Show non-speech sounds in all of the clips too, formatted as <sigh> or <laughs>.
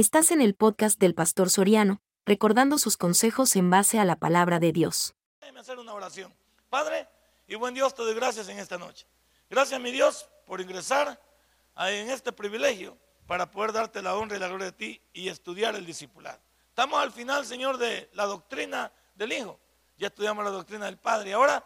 Estás en el podcast del Pastor Soriano, recordando sus consejos en base a la palabra de Dios. Déjeme hacer una oración. Padre y buen Dios, te doy gracias en esta noche. Gracias, mi Dios, por ingresar en este privilegio para poder darte la honra y la gloria de ti y estudiar el discipulado. Estamos al final, Señor, de la doctrina del Hijo. Ya estudiamos la doctrina del Padre. Y ahora,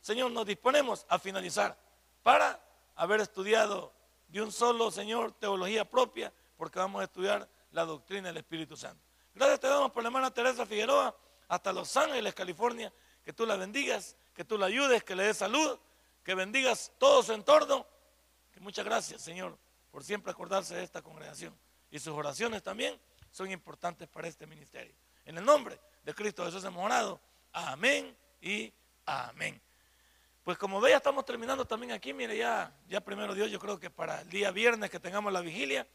Señor, nos disponemos a finalizar para haber estudiado de un solo, Señor, teología propia, porque vamos a estudiar la doctrina del Espíritu Santo. Gracias te damos por la hermana Teresa Figueroa hasta Los Ángeles, California. Que tú la bendigas, que tú la ayudes, que le des salud, que bendigas todo su entorno. Que muchas gracias, Señor, por siempre acordarse de esta congregación. Y sus oraciones también son importantes para este ministerio. En el nombre de Cristo Jesús hemos orado. Amén y amén. Pues como ve, ya estamos terminando también aquí. Mire, ya, ya primero Dios, yo creo que para el día viernes que tengamos la vigilia,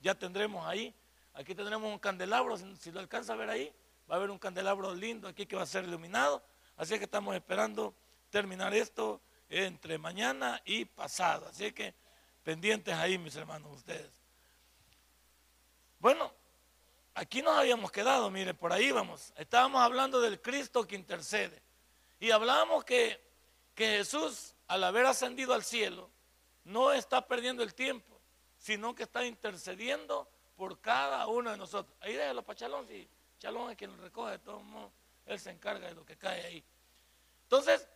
ya tendremos ahí Aquí tendremos un candelabro, si lo alcanza a ver ahí, va a haber un candelabro lindo aquí que va a ser iluminado. Así que estamos esperando terminar esto entre mañana y pasado. Así que pendientes ahí, mis hermanos, ustedes. Bueno, aquí nos habíamos quedado, miren, por ahí vamos. Estábamos hablando del Cristo que intercede. Y hablábamos que, que Jesús, al haber ascendido al cielo, no está perdiendo el tiempo, sino que está intercediendo por cada uno de nosotros. Ahí déjalo para Chalón, si Chalón es quien lo recoge, de todos modos, él se encarga de lo que cae ahí. Entonces,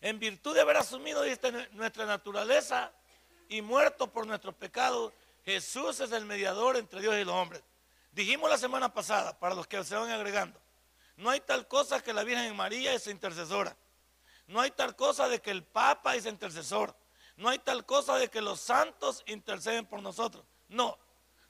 en virtud de haber asumido nuestra naturaleza y muerto por nuestros pecados, Jesús es el mediador entre Dios y los hombres. Dijimos la semana pasada, para los que se van agregando, no hay tal cosa que la Virgen María es intercesora. No hay tal cosa de que el Papa es intercesor. No hay tal cosa de que los santos interceden por nosotros. No,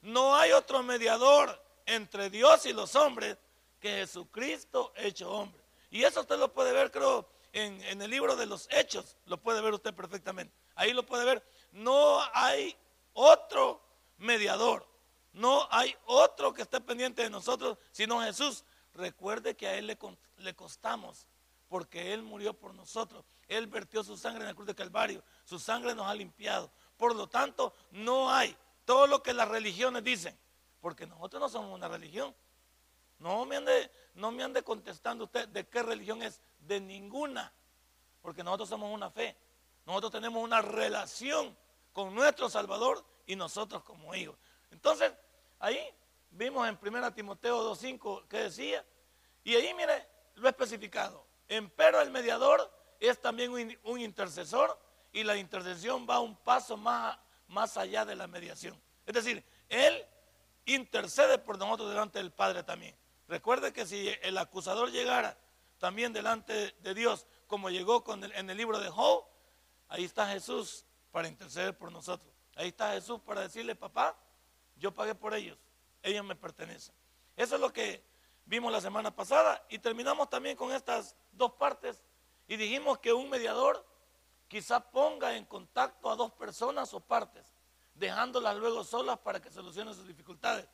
no hay otro mediador entre Dios y los hombres que Jesucristo hecho hombre. Y eso usted lo puede ver, creo, en, en, el libro de los Hechos, lo puede ver usted perfectamente. Ahí lo puede ver. No hay otro mediador, no hay otro que esté pendiente de nosotros, sino Jesús. Recuerde que a Él le, le costamos, porque Él murió por nosotros. Él vertió su sangre en la cruz de Calvario, su sangre nos ha limpiado. Por lo tanto, no hay todo lo que las religiones dicen, porque nosotros no somos una religión. No me ande, no me ande contestando usted de qué religión es, de ninguna, porque nosotros somos una fe. Nosotros tenemos una relación con nuestro Salvador y nosotros como hijos. Entonces, ahí vimos en 1 Timoteo 2.5 que decía, y ahí mire, lo he especificado. Empero el mediador es también un, un intercesor y la intercesión va un paso más más allá de la mediación. Es decir, Él intercede por nosotros delante del Padre también. Recuerde que si el acusador llegara también delante de Dios, como llegó en el libro de Job, ahí está Jesús para interceder por nosotros. Ahí está Jesús para decirle, papá, yo pagué por ellos, ellos me pertenecen. Eso es lo que vimos la semana pasada y terminamos también con estas dos partes y dijimos que un mediador quizá ponga en contacto a dos personas o partes, dejándolas luego solas para que solucionen sus dificultades.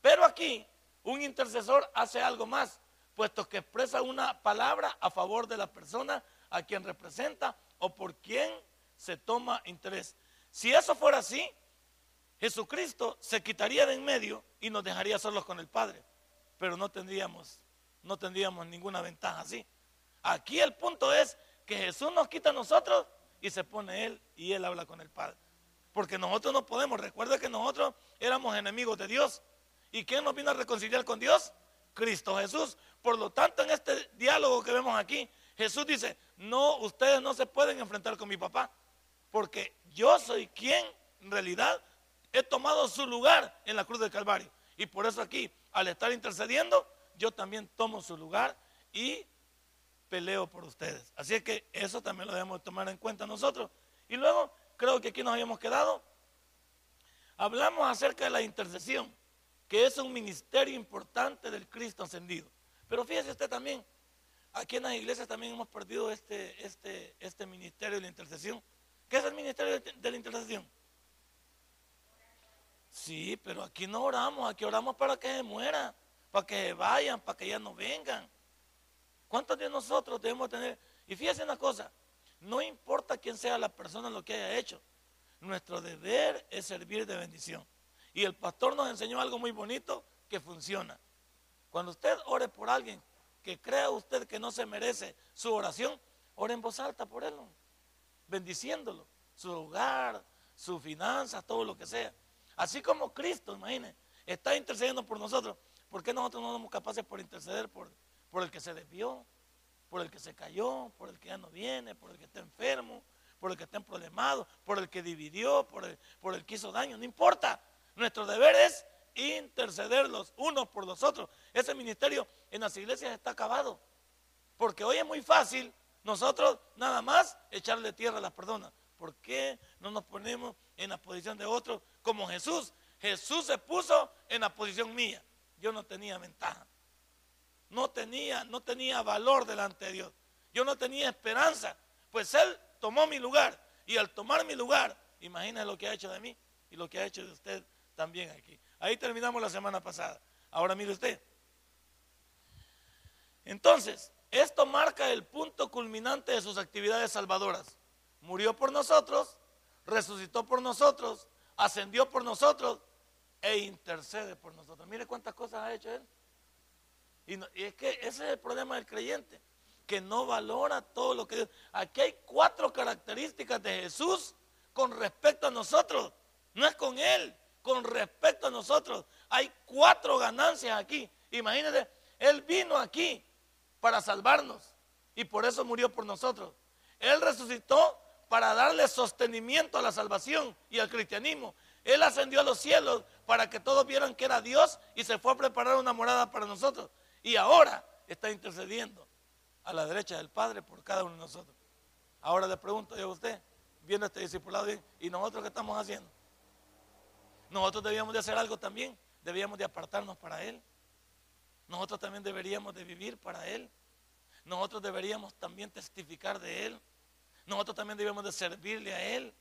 Pero aquí un intercesor hace algo más, puesto que expresa una palabra a favor de la persona a quien representa o por quien se toma interés. Si eso fuera así, Jesucristo se quitaría de en medio y nos dejaría solos con el Padre, pero no tendríamos no tendríamos ninguna ventaja así. Aquí el punto es que Jesús nos quita a nosotros y se pone él y él habla con el Padre. Porque nosotros no podemos. Recuerda que nosotros éramos enemigos de Dios. ¿Y quién nos vino a reconciliar con Dios? Cristo Jesús. Por lo tanto, en este diálogo que vemos aquí, Jesús dice, no, ustedes no se pueden enfrentar con mi papá. Porque yo soy quien en realidad he tomado su lugar en la cruz del Calvario. Y por eso aquí, al estar intercediendo, yo también tomo su lugar y peleo por ustedes. Así que eso también lo debemos tomar en cuenta nosotros. Y luego, creo que aquí nos habíamos quedado. Hablamos acerca de la intercesión, que es un ministerio importante del Cristo ascendido. Pero fíjese usted también, aquí en las iglesias también hemos perdido este, este, este ministerio de la intercesión. ¿Qué es el ministerio de la intercesión? Sí, pero aquí no oramos, aquí oramos para que se muera, para que se vayan, para que ya no vengan. ¿Cuántos de nosotros debemos tener? Y fíjense una cosa, no importa quién sea la persona lo que haya hecho, nuestro deber es servir de bendición. Y el pastor nos enseñó algo muy bonito que funciona. Cuando usted ore por alguien que crea usted que no se merece su oración, ore en voz alta por él, bendiciéndolo, su hogar, sus finanzas, todo lo que sea. Así como Cristo, imagínense, está intercediendo por nosotros. ¿Por qué nosotros no somos capaces por interceder por, por el que se desvió, por el que se cayó, por el que ya no viene, por el que está enfermo, por el que está problemado, por el que dividió, por el, por el que hizo daño? No importa. Nuestro deber es interceder los unos por los otros. Ese ministerio en las iglesias está acabado. Porque hoy es muy fácil nosotros nada más echarle tierra a las personas. ¿Por qué no nos ponemos en la posición de otros como Jesús? Jesús se puso en la posición mía. Yo no tenía ventaja. No tenía, no tenía valor delante de Dios. Yo no tenía esperanza. Pues Él tomó mi lugar. Y al tomar mi lugar, imagina lo que ha hecho de mí y lo que ha hecho de usted también aquí. Ahí terminamos la semana pasada. Ahora mire usted. Entonces, esto marca el punto culminante de sus actividades salvadoras. Murió por nosotros, resucitó por nosotros, ascendió por nosotros e intercede por nosotros. Mire cuántas cosas ha hecho Él. Y, es que ese es el problema del creyente, que no valora todo lo que Dios. Aquí hay cuatro características de Jesús con respecto a nosotros. No es con Él, con respecto a nosotros. Hay cuatro ganancias aquí. Imagínense, Él vino aquí para salvarnos y por eso murió por nosotros. Él resucitó para darle sostenimiento a la salvación y al cristianismo. Él ascendió a los cielos para que todos vieran que era Dios y se fue a preparar una morada para nosotros. Y ahora está intercediendo a la derecha del Padre por cada uno de nosotros. Ahora le pregunto yo a usted, viendo este discipulado, ¿y nosotros qué estamos haciendo? Nosotros debíamos de hacer algo también, debíamos de apartarnos para Él. Nosotros también deberíamos de vivir para Él. Nosotros deberíamos también testificar de Él. Nosotros también debemos de servirle a Él,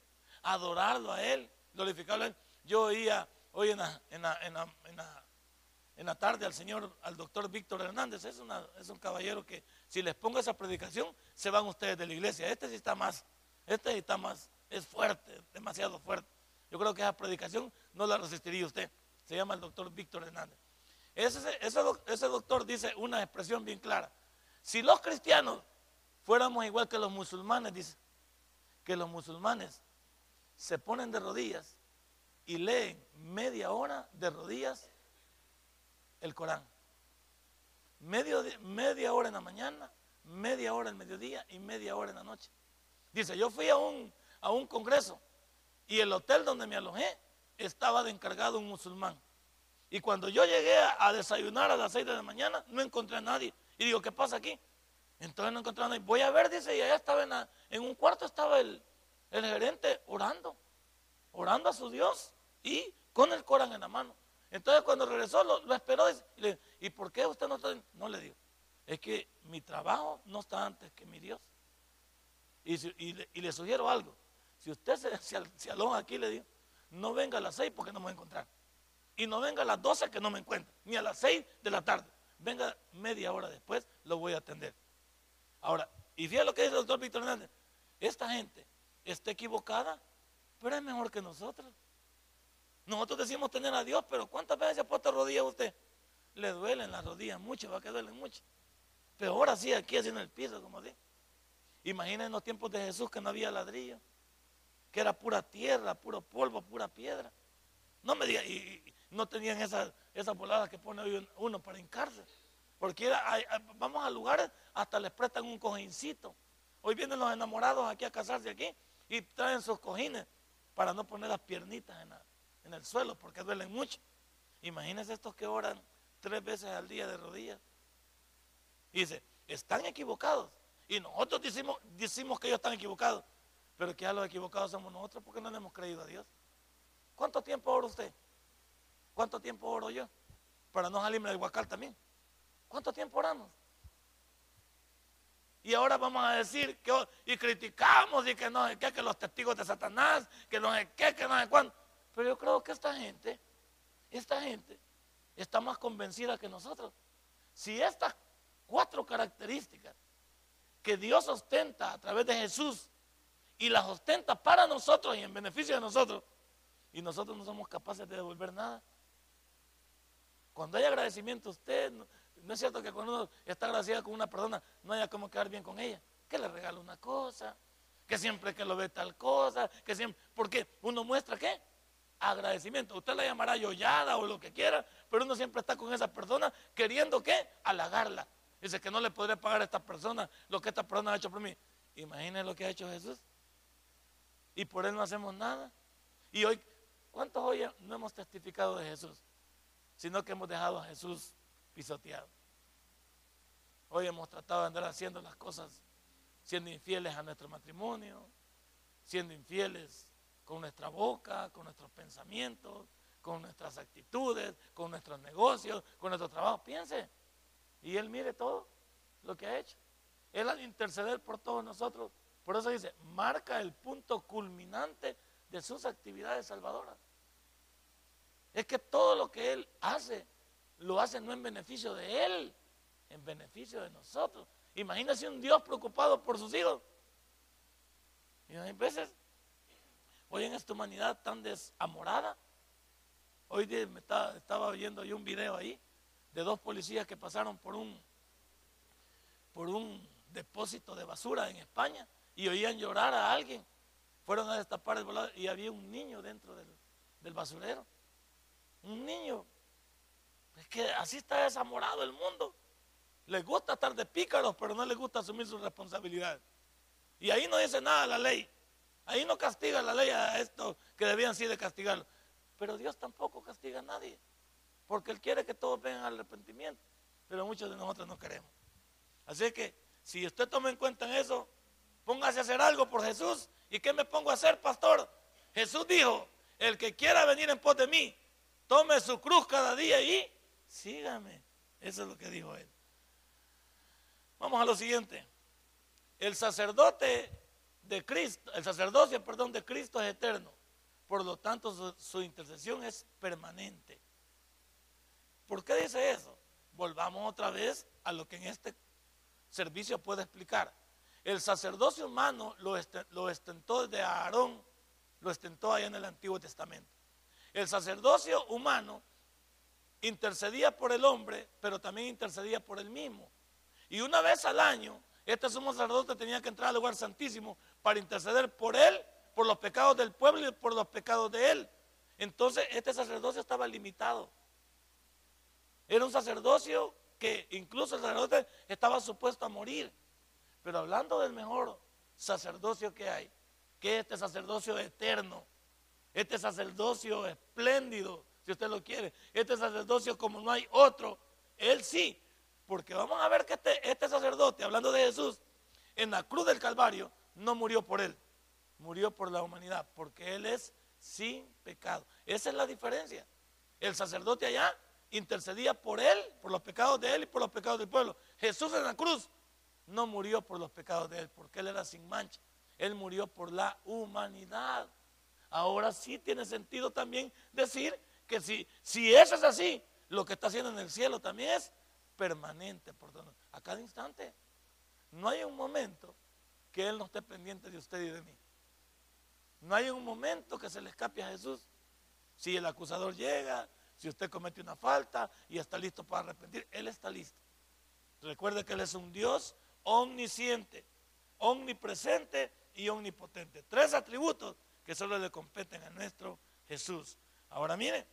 adorarlo a Él, glorificarlo a Él. Yo oía hoy en la, en la, tarde al señor, al doctor Víctor Hernández, es, es un caballero que si les pongo esa predicación, se van ustedes de la iglesia. Este sí está más, este sí está más, es fuerte, demasiado fuerte. Yo creo que esa predicación no la resistiría usted. Se llama el doctor Víctor Hernández. Ese, ese doctor dice una expresión bien clara. Si los cristianos fuéramos igual que los musulmanes, dice, que los musulmanes se ponen de rodillas y leen media hora de rodillas el Corán. media hora en la mañana, media hora en mediodía y media hora en la noche. Dice, yo fui a un, a un congreso y el hotel donde me alojé estaba de encargado un musulmán. Y cuando yo llegué a, desayunar a las 6 de la mañana, no encontré a nadie. Y digo, ¿qué pasa aquí? Entonces no encontraron ahí. Voy a ver, dice, y allá estaba en, en un cuarto estaba el, gerente orando, orando a su Dios y con el Corán en la mano. Entonces cuando regresó lo, esperó y, por qué usted no está? No le digo, es que mi trabajo no está antes que mi Dios. Y, le, sugiero algo, si usted se, <laughs> se, aloja aquí, le digo, no venga a las seis porque no me voy a encontrar. Y no venga a las doce que no me encuentre, ni a las seis de la tarde. Venga media hora después, lo voy a atender. Ahora, y fíjate lo que dice el doctor Víctor Hernández. Esta gente está equivocada, pero es mejor que nosotros. Nosotros decimos tener a Dios, pero ¿cuántas veces se ha puesto rodillas usted? Le duelen las rodillas mucho, va que duelen mucho. Peor así aquí, así en el piso, como así. Imaginen los tiempos de Jesús que no había ladrillo, que era pura tierra, puro polvo, pura piedra. No me diga, y, no tenían esas esa voladas que pone hoy uno para hincarse. Porque vamos a lugares, hasta les prestan un cojincito. Hoy vienen los enamorados aquí a casarse aquí y traen sus cojines para no poner las piernitas en, el suelo porque duelen mucho. Imagínense estos que oran tres veces al día de rodillas. Y dice, están equivocados. Y nosotros decimos, decimos que ellos están equivocados. Pero que ya los equivocados somos nosotros porque no le hemos creído a Dios. ¿Cuánto tiempo ora usted? ¿Cuánto tiempo oro yo? Para no salirme del huacal también. ¿Cuánto tiempo oramos? Y ahora vamos a decir que y criticamos y que no qué, que los testigos de Satanás, que no qué, que no sé cuándo. Pero yo creo que esta gente, esta gente está más convencida que nosotros. Si estas cuatro características que Dios ostenta a través de Jesús y las ostenta para nosotros y en beneficio de nosotros, y nosotros no somos capaces de devolver nada. Cuando hay agradecimiento, usted, no, es cierto que cuando uno está agradecido con una persona, no haya como quedar bien con ella. Que le regala una cosa, que siempre que lo ve tal cosa, que siempre, porque uno muestra qué? Agradecimiento. Usted la llamará yollada o lo que quiera, pero uno siempre está con esa persona queriendo qué? Halagarla. Dice que no le podré pagar a esta persona lo que esta persona ha hecho por mí. Imagínese lo que ha hecho Jesús. Y por él no hacemos nada. Y hoy, ¿cuántos hoy no hemos testificado de Jesús? Sino que hemos dejado a Jesús pisoteado. Hoy hemos tratado de andar haciendo las cosas siendo infieles a nuestro matrimonio, siendo infieles con nuestra boca, con nuestros pensamientos, con nuestras actitudes, con nuestros negocios, con nuestro trabajo. Piense. Y Él mire todo lo que ha hecho. Él al interceder por todos nosotros, por eso dice, marca el punto culminante de sus actividades salvadoras. Es que todo lo que Él hace, lo hace no en beneficio de Él, en beneficio de nosotros. Imagínese un Dios preocupado por sus hijos. Y hay veces, hoy en esta humanidad tan desamorada, hoy me estaba, viendo yo un video ahí de dos policías que pasaron por un, por un depósito de basura en España y oían llorar a alguien. Fueron a destapar el volador y había un niño dentro del, del basurero. Un niño. Es que así está desamorado el mundo. Les gusta estar de pícaros, pero no les gusta asumir su responsabilidad. Y ahí no dice nada la ley. Ahí no castiga la ley a esto que debían sí de castigarlo. Pero Dios tampoco castiga a nadie. Porque Él quiere que todos vengan al arrepentimiento. Pero muchos de nosotros no queremos. Así que si usted toma en cuenta eso, póngase a hacer algo por Jesús. ¿Y qué me pongo a hacer, pastor? Jesús dijo, el que quiera venir en pos de mí, tome su cruz cada día y sígame. Eso es lo que dijo Él. Vamos a lo siguiente. El sacerdote de Cristo, el sacerdocio, perdón, de Cristo es eterno. Por lo tanto, su, intercesión es permanente. ¿Por qué dice eso? Volvamos otra vez a lo que en este servicio puede explicar. El sacerdocio humano lo, estentó desde Aarón, lo estentó allá en el Antiguo Testamento. El sacerdocio humano intercedía por el hombre, pero también intercedía por el mismo. Y una vez al año, este sumo sacerdote tenía que entrar al lugar santísimo para interceder por él, por los pecados del pueblo y por los pecados de él. Entonces, este sacerdocio estaba limitado. Era un sacerdocio que incluso el sacerdote estaba supuesto a morir. Pero hablando del mejor sacerdocio que hay, que es este sacerdocio eterno, este sacerdocio espléndido, si usted lo quiere, este sacerdocio como no hay otro, él sí porque vamos a ver que este, este, sacerdote, hablando de Jesús, en la cruz del Calvario, no murió por él, murió por la humanidad, porque él es sin pecado. Esa es la diferencia. El sacerdote allá intercedía por él, por los pecados de él y por los pecados del pueblo. Jesús en la cruz no murió por los pecados de él, porque él era sin mancha. Él murió por la humanidad. Ahora sí tiene sentido también decir que si, si eso es así, lo que está haciendo en el cielo también es permanente por a cada instante. No hay un momento que Él no esté pendiente de usted y de mí. No hay un momento que se le escape a Jesús. Si el acusador llega, si usted comete una falta y está listo para arrepentir, Él está listo. Recuerde que Él es un Dios omnisciente, omnipresente y omnipotente. Tres atributos que solo le competen a nuestro Jesús. Ahora mire,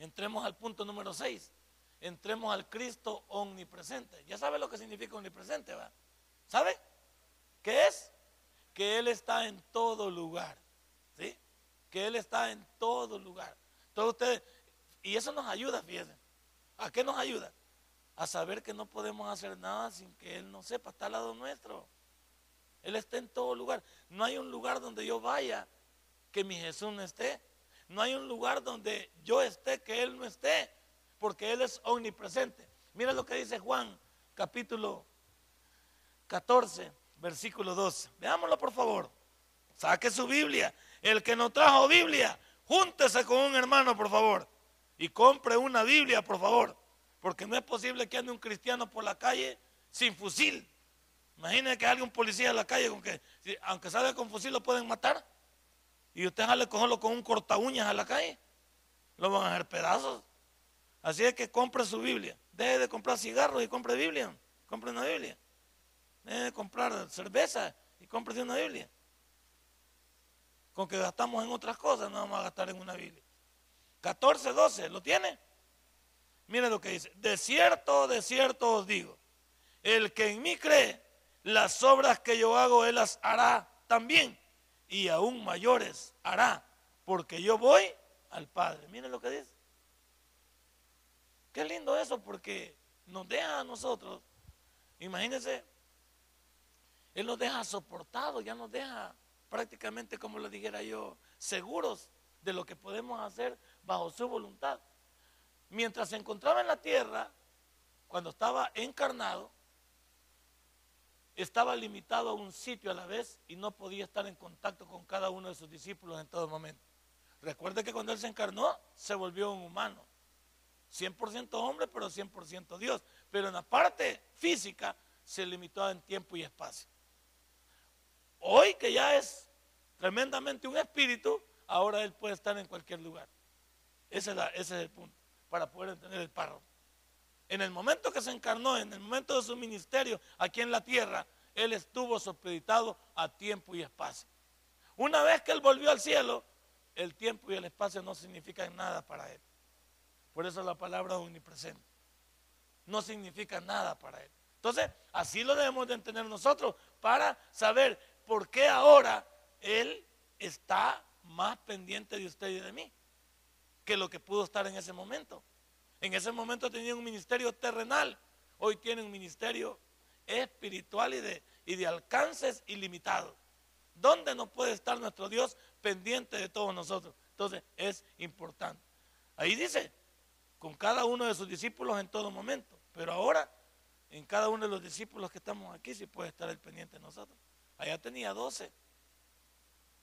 entremos al punto número 6 entremos al Cristo omnipresente. Ya sabe lo que significa omnipresente, ¿va? ¿Sabe? ¿Qué es? Que Él está en todo lugar. ¿Sí? Que Él está en todo lugar. Todos ustedes, y eso nos ayuda, fíjense. ¿A qué nos ayuda? A saber que no podemos hacer nada sin que Él no sepa, está al lado nuestro. Él está en todo lugar. No hay un lugar donde yo vaya que mi Jesús no esté. No hay un lugar donde yo esté que Él no esté porque Él es omnipresente. Mira lo que dice Juan, capítulo 14, versículo 12. Veámoslo por favor. Saque su Biblia. El que no trajo Biblia, júntese con un hermano, por favor. Y compre una Biblia, por favor. Porque no es posible que ande un cristiano por la calle sin fusil. Imagínense que haya un policía en la calle con que, aunque salga con fusil, lo pueden matar. y usted sale cogerlo con un corta uñas a la calle, lo van a hacer pedazos. Así es que compre su Biblia. Deje de comprar cigarros y compre Biblia. Compre una Biblia. De comprar cerveza y compre una Biblia. Con que gastamos en otras cosas, no vamos a gastar en una Biblia. 14, 12, ¿lo tiene? Mire lo que dice. De cierto, de cierto os digo. El que en mí cree, las obras que yo hago, él las hará también y aún mayores hará, porque yo voy al Padre. Miren lo que dice. Qué lindo eso, porque nos deja a nosotros, imagínense, Él nos deja soportados, ya nos deja prácticamente, como le dijera yo, seguros de lo que podemos hacer bajo su voluntad. Mientras se encontraba en la tierra, cuando estaba encarnado, estaba limitado a un sitio a la vez y no podía estar en contacto con cada uno de sus discípulos en todo momento. Recuerde que cuando Él se encarnó, se volvió un humano. 100% hombre, pero 100% Dios. Pero en la parte física se limitó en tiempo y espacio. Hoy que ya es tremendamente un espíritu, ahora Él puede estar en cualquier lugar. Ese es, el punto, para poder entender el párrafo. En el momento que se encarnó, en el momento de su ministerio aquí en la tierra, Él estuvo supeditado a tiempo y espacio. Una vez que Él volvió al cielo, el tiempo y el espacio no significan nada para Él. Por eso la palabra omnipresente. No significa nada para Él. Entonces, así lo debemos de entender nosotros para saber por qué ahora Él está más pendiente de usted y de mí que lo que pudo estar en ese momento. En ese momento tenía un ministerio terrenal, hoy tiene un ministerio espiritual y de, alcances ilimitados. ¿Dónde no puede estar nuestro Dios pendiente de todos nosotros? Entonces es importante. Ahí dice, con cada uno de sus discípulos en todo momento. Pero ahora, en cada uno de los discípulos que estamos aquí, sí puede estar el pendiente de nosotros. Allá tenía 12.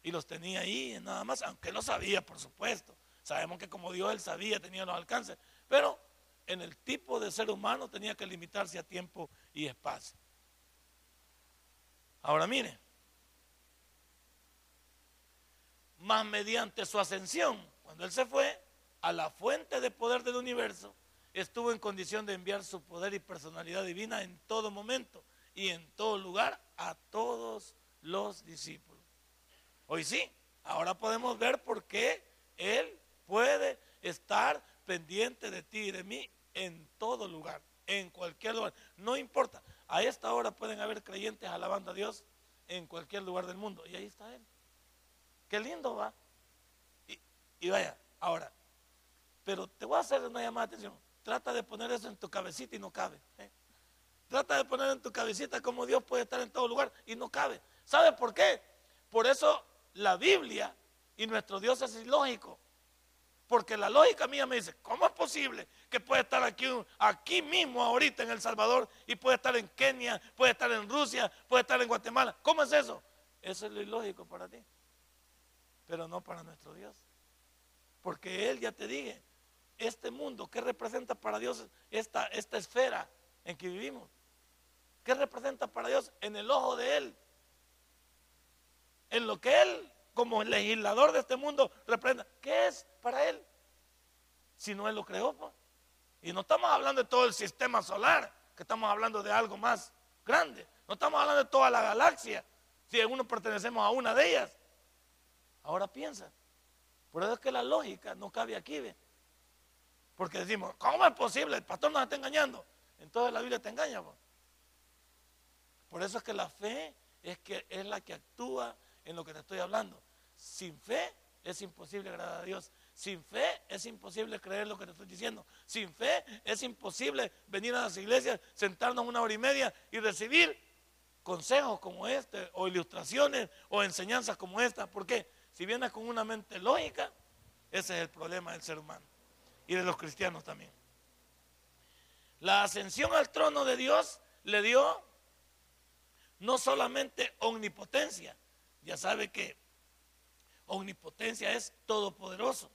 Y los tenía ahí nada más, aunque lo sabía, por supuesto. Sabemos que como Dios él sabía, tenía los alcances. Pero en el tipo de ser humano tenía que limitarse a tiempo y espacio. Ahora mire, más mediante su ascensión, cuando él se fue a la fuente de poder del universo, estuvo en condición de enviar su poder y personalidad divina en todo momento y en todo lugar a todos los discípulos. Hoy sí, ahora podemos ver por qué él puede estar pendiente de ti y de mí en todo lugar, en cualquier lugar. No importa. A esta hora pueden haber creyentes alabando a Dios en cualquier lugar del mundo. Y ahí está Él. Qué lindo va. Y, vaya, ahora, pero te voy a hacer una llamada de atención. Trata de poner eso en tu cabecita y no cabe. ¿eh? Trata de poner en tu cabecita cómo Dios puede estar en todo lugar y no cabe. ¿Sabes por qué? Por eso la Biblia y nuestro Dios es ilógico. Porque la lógica mía me dice, ¿cómo es posible que puede estar aquí, aquí mismo ahorita en El Salvador y puede estar en Kenia, puede estar en Rusia, puede estar en Guatemala? ¿Cómo es eso? Eso es lo ilógico para ti, pero no para nuestro Dios. Porque Él ya te dije, este mundo, ¿qué representa para Dios esta, esta esfera en que vivimos? ¿Qué representa para Dios en el ojo de Él? En lo que Él como legislador de este mundo reprenda. ¿Qué es para él? Si no él lo creó. Pues. Y no estamos hablando de todo el sistema solar, que estamos hablando de algo más grande. No estamos hablando de toda la galaxia, si uno pertenecemos a una de ellas. Ahora piensa. Por eso es que la lógica no cabe aquí, ¿ve? Porque decimos, ¿cómo es posible? El pastor nos está engañando. Entonces la Biblia te engaña. Pues. Por eso es que la fe es, que, es la que actúa en lo que te estoy hablando. Sin fe es imposible agradar a Dios. Sin fe es imposible creer lo que te estoy diciendo. Sin fe es imposible venir a las iglesias, sentarnos una hora y media y recibir consejos como este, o ilustraciones, o enseñanzas como esta. ¿Por qué? Si vienes con una mente lógica, ese es el problema del ser humano y de los cristianos también. La ascensión al trono de Dios le dio no solamente omnipotencia, ya sabe que omnipotencia es todopoderoso,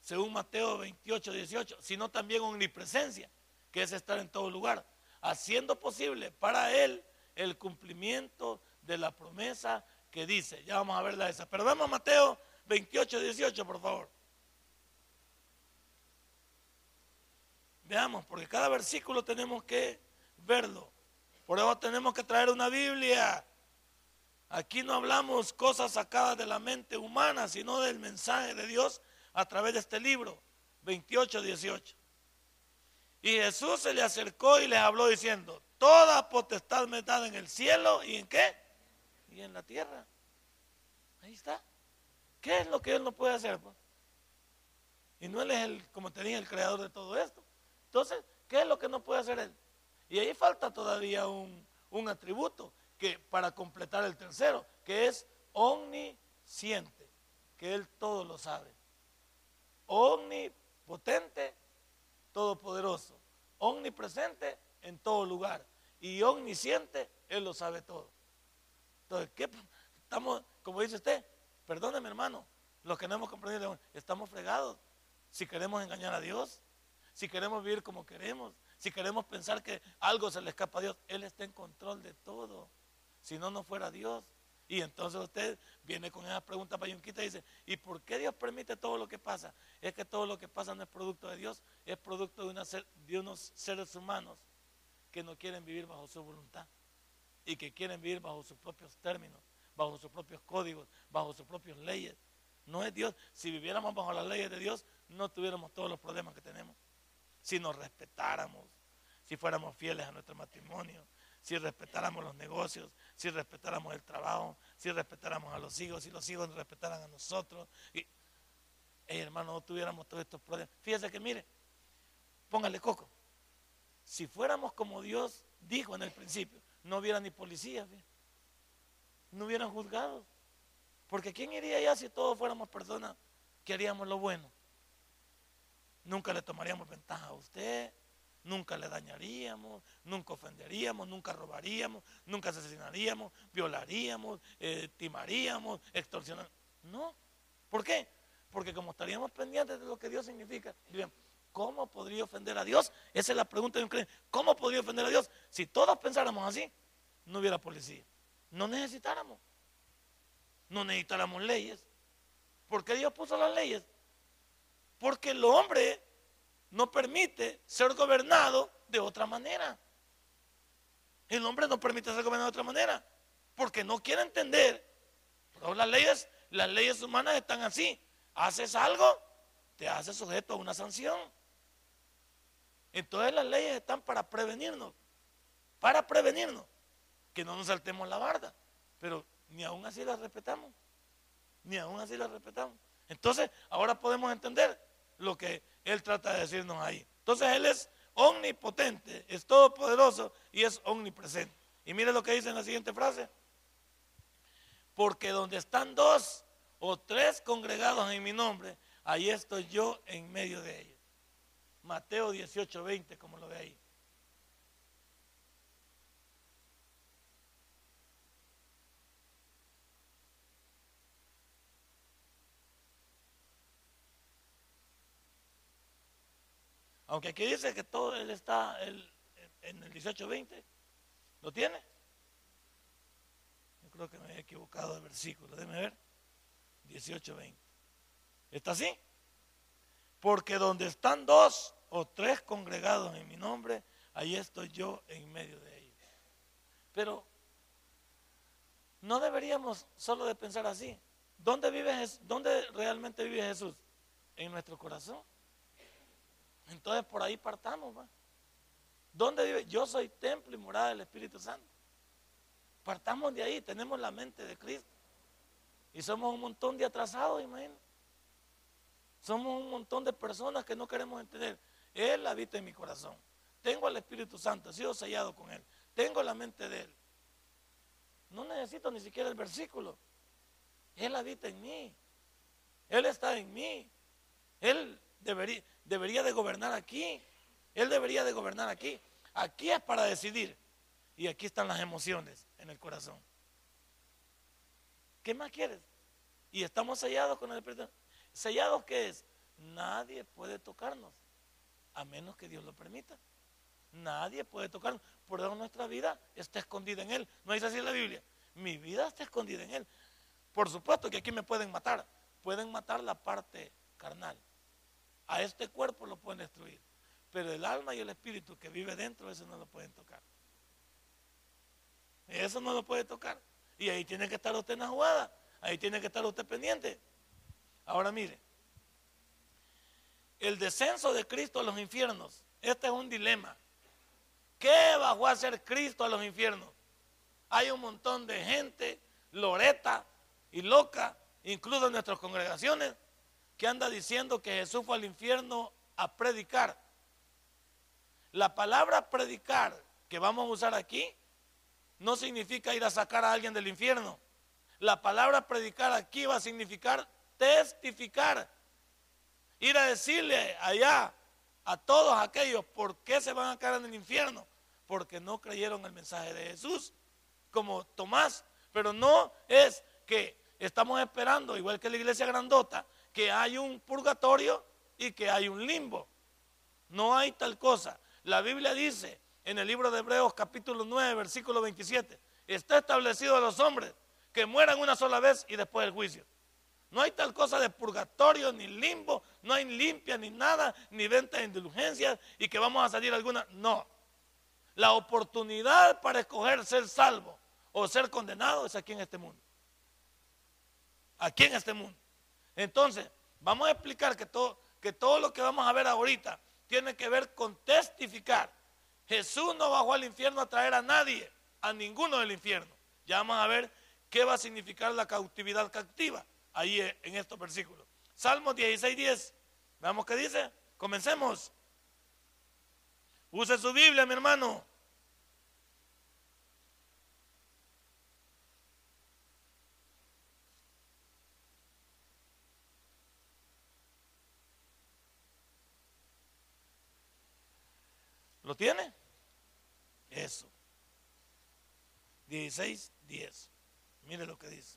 según Mateo 28, 18, sino también omnipresencia, que es estar en todo lugar, haciendo posible para él el cumplimiento de la promesa que dice. Ya vamos a verla esa. Pero vemos Mateo 28, 18, por favor. Veamos, porque cada versículo tenemos que verlo. Por eso tenemos que traer una Biblia. Aquí no hablamos cosas sacadas de la mente humana, sino del mensaje de Dios a través de este libro, 28, 18. Y Jesús se le acercó y les habló diciendo, toda potestad me dada en el cielo y en qué? Y en la tierra. Ahí está. ¿Qué es lo que Él no puede hacer? Pues? Y no Él es el, como te dije, el creador de todo esto. Entonces, ¿qué es lo que no puede hacer Él? Y ahí falta todavía un, un atributo que para completar el tercero, que es omnisciente, que Él todo lo sabe. Omnipotente, todopoderoso. Omnipresente en todo lugar. Y omnisciente, Él lo sabe todo. Entonces, ¿qué? Estamos, como dice usted, perdóneme hermano, los que no hemos comprendido, estamos fregados. Si queremos engañar a Dios, si queremos vivir como queremos, si queremos pensar que algo se le escapa a Dios, Él está en control de todo. Si no, no fuera Dios. Y entonces usted viene con esa pregunta payunquita y dice, ¿y por qué Dios permite todo lo que pasa? Es que todo lo que pasa no es producto de Dios, es producto de, una de unos seres humanos que no quieren vivir bajo su voluntad y que quieren vivir bajo sus propios términos, bajo sus propios códigos, bajo sus propias leyes. No es Dios. Si viviéramos bajo las leyes de Dios, no tuviéramos todos los problemas que tenemos. Si nos respetáramos, si fuéramos fieles a nuestro matrimonio, si respetáramos los negocios, si respetáramos el trabajo, si respetáramos a los hijos, si los hijos nos respetaran a nosotros. Y, hermano, no tuviéramos todos estos problemas. Fíjese que mire, póngale coco. Si fuéramos como Dios dijo en el principio, no hubiera ni policías, no hubieran juzgados. Porque ¿quién iría allá si todos fuéramos personas que haríamos lo bueno? Nunca le tomaríamos ventaja a usted, nunca le dañaríamos, nunca ofenderíamos, nunca robaríamos, nunca asesinaríamos, violaríamos, eh, timaríamos, extorsionaríamos. No. ¿Por qué? Porque como estaríamos pendientes de lo que Dios significa, ¿cómo podría ofender a Dios? Esa es la pregunta de un creyente. ¿Cómo podría ofender a Dios? Si todos pensáramos así, no hubiera policía. No necesitáramos. No necesitáramos leyes. ¿Por qué Dios puso las leyes? Porque el hombre no permite ser gobernado de otra manera. El hombre no permite ser gobernado de otra manera. Porque no quiere entender. Pero las leyes, las leyes humanas están así. Haces algo, te haces sujeto a una sanción. Entonces las leyes están para prevenirnos. Para prevenirnos. Que no nos saltemos la barda. Pero ni aún así las respetamos. Ni aún así las respetamos. Entonces, ahora podemos entender lo que Él trata de decirnos ahí. Entonces Él es omnipotente, es todopoderoso y es omnipresente. Y mire lo que dice en la siguiente frase. Porque donde están dos o tres congregados en mi nombre, ahí estoy yo en medio de ellos. Mateo 18, 20, como lo ve ahí. Aunque aquí dice que todo él está en el 18-20. ¿Lo tiene? Yo creo que me he equivocado de versículo. Déjeme ver. 18-20. ¿Está así? Porque donde están dos o tres congregados en mi nombre, ahí estoy yo en medio de ellos. Pero no deberíamos solo de pensar así. ¿Dónde, vive, ¿Dónde realmente vive Jesús? En nuestro corazón. Entonces por ahí partamos. ¿va? ¿Dónde vive? Yo soy templo y morada del Espíritu Santo. Partamos de ahí, tenemos la mente de Cristo. Y somos un montón de atrasados, imagínate. Somos un montón de personas que no queremos entender. Él habita en mi corazón. Tengo al Espíritu Santo, he sido sellado con Él. Tengo la mente de Él. No necesito ni siquiera el versículo. Él habita en mí. Él está en mí. Él debería, debería de gobernar aquí. Él debería de gobernar aquí. Aquí es para decidir. Y aquí están las emociones en el corazón. ¿Qué más quieres? Y estamos sellados con el Espíritu. ¿Sellados qué es? Nadie puede tocarnos, a menos que Dios lo permita. Nadie puede tocarnos. Por eso nuestra vida está escondida en Él. ¿No dice así en la Biblia? Mi vida está escondida en Él. Por supuesto que aquí me pueden matar, pueden matar la parte carnal. A este cuerpo lo pueden destruir. Pero el alma y el espíritu que vive dentro, eso no lo pueden tocar. Eso no lo puede tocar. Y ahí tiene que estar usted en la jugada. Ahí tiene que estar usted pendiente. Ahora mire, el descenso de Cristo a los infiernos, este es un dilema. ¿Qué bajó a hacer Cristo a los infiernos? Hay un montón de gente, loreta y loca, incluso en nuestras congregaciones, que anda diciendo que Jesús fue al infierno a predicar. La palabra predicar que vamos a usar aquí no significa ir a sacar a alguien del infierno. La palabra predicar aquí va a significar testificar. Ir a decirle allá a todos aquellos por qué se van a caer en el infierno. Porque no creyeron el mensaje de Jesús, como Tomás. Pero no es que estamos esperando, igual que la iglesia grandota, que hay un purgatorio y que hay un limbo. No hay tal cosa. La Biblia dice en el libro de Hebreos capítulo 9, versículo 27, está establecido a los hombres que mueran una sola vez y después el juicio. No hay tal cosa de purgatorio, ni limbo, no hay limpia, ni nada, ni venta de indulgencias y que vamos a salir alguna. No. La oportunidad para escoger ser salvo o ser condenado es aquí en este mundo. Aquí en este mundo. Entonces, vamos a explicar que todo, que todo lo que vamos a ver ahorita tiene que ver con testificar. Jesús no bajó al infierno a traer a nadie, a ninguno del infierno. Ya vamos a ver qué va a significar la cautividad captiva ahí en estos versículos. Salmo 16, 10. Veamos qué dice. Comencemos. Use su Biblia, mi hermano. ¿Lo tiene? Eso. 16, 10. Mire lo que dice.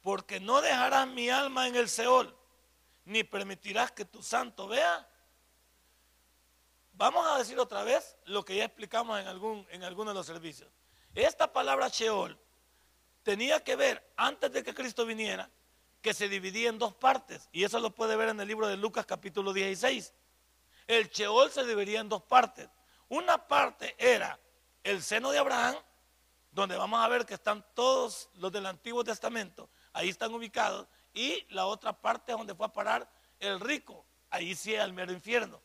Porque no dejarás mi alma en el Seol, ni permitirás que tu santo vea. Vamos a decir otra vez lo que ya explicamos en, algún, en alguno de los servicios. Esta palabra Sheol tenía que ver, antes de que Cristo viniera, que se dividía en dos partes. Y eso lo puede ver en el libro de Lucas capítulo 16. El Sheol se dividía en dos partes. Una parte era el seno de Abraham, donde vamos a ver que están todos los del Antiguo Testamento, ahí están ubicados, y la otra parte donde fue a parar el rico, ahí sí es el mero infierno.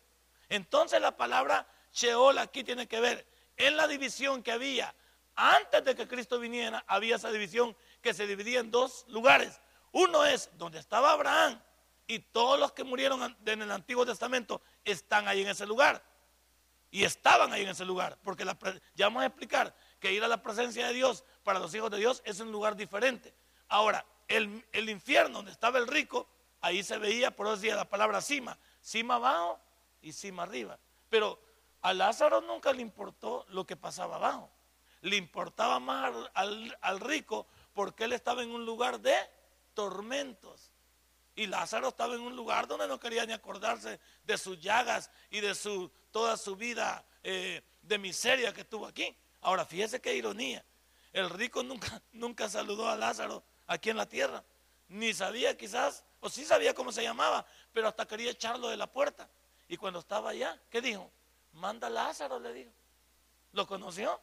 Entonces la palabra Sheol aquí tiene que ver en la división que había antes de que Cristo viniera, había esa división que se dividía en dos lugares. Uno es donde estaba Abraham y todos los que murieron en el Antiguo Testamento están ahí en ese lugar. Y estaban ahí en ese lugar. Porque ya vamos a explicar que ir a la presencia de Dios para los hijos de Dios es un lugar diferente. Ahora, el, el infierno donde estaba el rico, ahí se veía, por eso decía la palabra cima, cima abajo y cima arriba. Pero a Lázaro nunca le importó lo que pasaba abajo. Le importaba más al, al rico porque él estaba en un lugar de tormentos. Y Lázaro estaba en un lugar donde no quería ni acordarse de sus llagas y de su, toda su vida eh, de miseria que tuvo aquí. Ahora, fíjese qué ironía. El rico nunca, <laughs> nunca saludó a Lázaro aquí en la tierra. Ni sabía quizás, o sí sabía cómo se llamaba, pero hasta quería echarlo de la puerta. Y cuando estaba allá, ¿qué dijo? Manda a Lázaro, le dijo. ¿Lo conoció?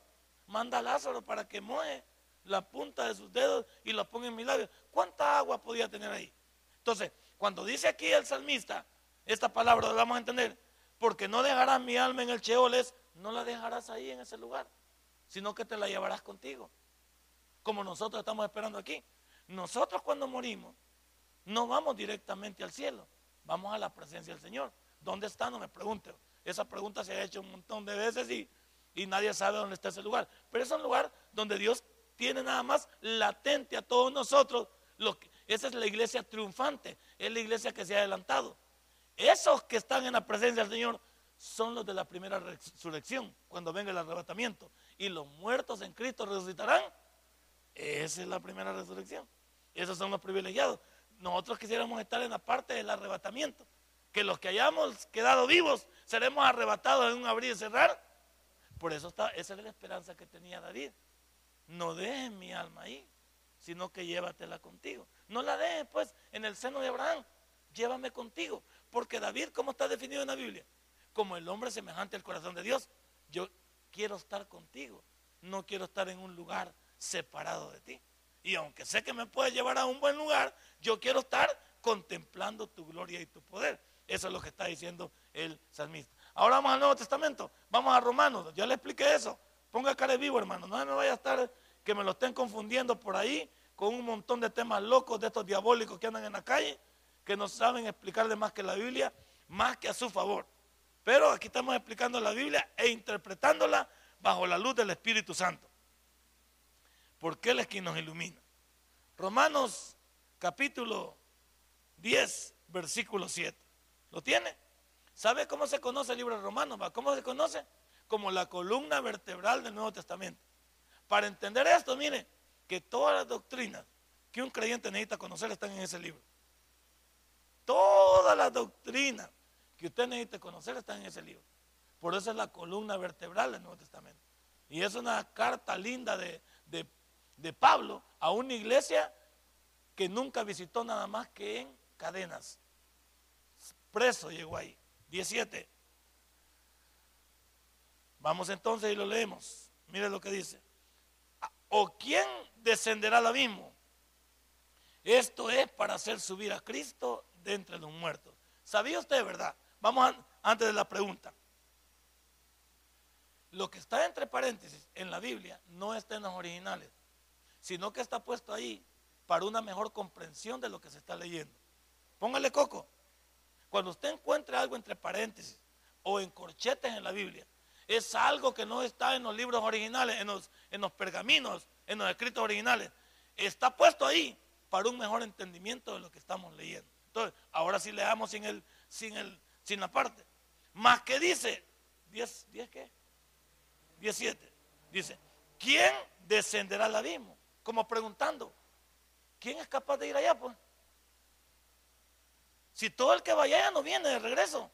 Manda a Lázaro para que moje la punta de sus dedos y lo ponga en mi labio. ¿Cuánta agua podía tener ahí? Entonces, cuando dice aquí el salmista, esta palabra lo vamos a entender, porque no dejarás mi alma en el Sheol, no la dejarás ahí en ese lugar, sino que te la llevarás contigo, como nosotros estamos esperando aquí. Nosotros cuando morimos, no vamos directamente al cielo, vamos a la presencia del Señor. ¿Dónde está? No me pregunte. Esa pregunta se ha hecho un montón de veces y, y nadie sabe dónde está ese lugar. Pero es un lugar donde Dios tiene nada más latente a todos nosotros lo esa es la iglesia triunfante, es la iglesia que se ha adelantado. Esos que están en la presencia del Señor son los de la primera resurrección, cuando venga el arrebatamiento. Y los muertos en Cristo resucitarán. Esa es la primera resurrección. Esos son los privilegiados. Nosotros quisiéramos estar en la parte del arrebatamiento. Que los que hayamos quedado vivos seremos arrebatados en un abrir y cerrar. Por eso está, esa es la esperanza que tenía David. No dejen mi alma ahí. sino que llévatela contigo. No la dejes pues en el seno de Abraham, llévame contigo. Porque David, ¿cómo está definido en la Biblia? Como el hombre semejante al corazón de Dios. Yo quiero estar contigo, no quiero estar en un lugar separado de ti. Y aunque sé que me puedes llevar a un buen lugar, yo quiero estar contemplando tu gloria y tu poder. Eso es lo que está diciendo el salmista. Ahora vamos al Nuevo Testamento, vamos a Romanos, ya le expliqué eso. Ponga cara de vivo, hermano, no me vaya a estar que me lo estén confundiendo por ahí con un montón de temas locos de estos diabólicos que andan en la calle, que no saben explicar de más que la Biblia, más que a su favor. Pero aquí estamos explicando la Biblia e interpretándola bajo la luz del Espíritu Santo. Porque Él es quien nos ilumina. Romanos capítulo 10, versículo 7. ¿Lo tiene? ¿Sabe cómo se conoce el libro de Romanos? ¿Cómo se conoce? Como la columna vertebral del Nuevo Testamento. Para entender esto, mire, que todas las doctrinas que un creyente necesita conocer están en ese libro. Todas las doctrinas que usted necesita conocer están en ese libro. Por eso es la columna vertebral del Nuevo Testamento. Y es una carta linda de, de Pablo a una iglesia que nunca visitó nada más que en cadenas. Preso llegó ahí. 17. Vamos entonces y lo leemos. Mire lo que dice. ¿O quién descenderá al abismo? Esto es para hacer subir a Cristo de entre los muertos. ¿Sabía usted, verdad? Vamos antes de la pregunta. Lo que está entre paréntesis en la Biblia no está en los originales, sino que está puesto ahí para una mejor comprensión de lo que se está leyendo. Póngale coco. Cuando usted encuentre algo entre paréntesis o en corchetes en la Biblia, es algo que no está en los libros originales, en los, en los pergaminos, en los escritos originales. Está puesto ahí para un mejor entendimiento de lo que estamos leyendo. Entonces, ahora sí leamos sin, el, sin, el, sin la parte. Más que dice, ¿10, 10 qué? 17. Dice, ¿quién descenderá al abismo? Como preguntando, ¿quién es capaz de ir allá? Pues? Si todo el que vaya allá no viene de regreso.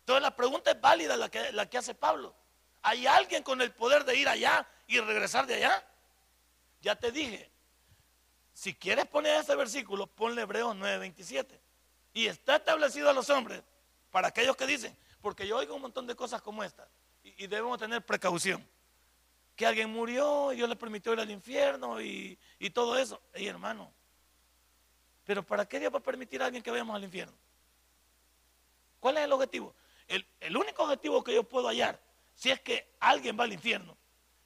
Entonces la pregunta es válida la que, la que hace Pablo. ¿Hay alguien con el poder de ir allá y regresar de allá? Ya te dije, si quieres poner ese versículo, ponle Hebreos 9:27. Y está establecido a los hombres, para aquellos que dicen, porque yo oigo un montón de cosas como esta, y, debemos tener precaución. Que alguien murió, y Dios le permitió ir al infierno y, y todo eso. Ey, hermano, pero ¿para qué Dios va a permitir a alguien que vayamos al infierno? ¿Cuál es el objetivo? El, el, único objetivo que yo puedo hallar, si es que alguien va al infierno,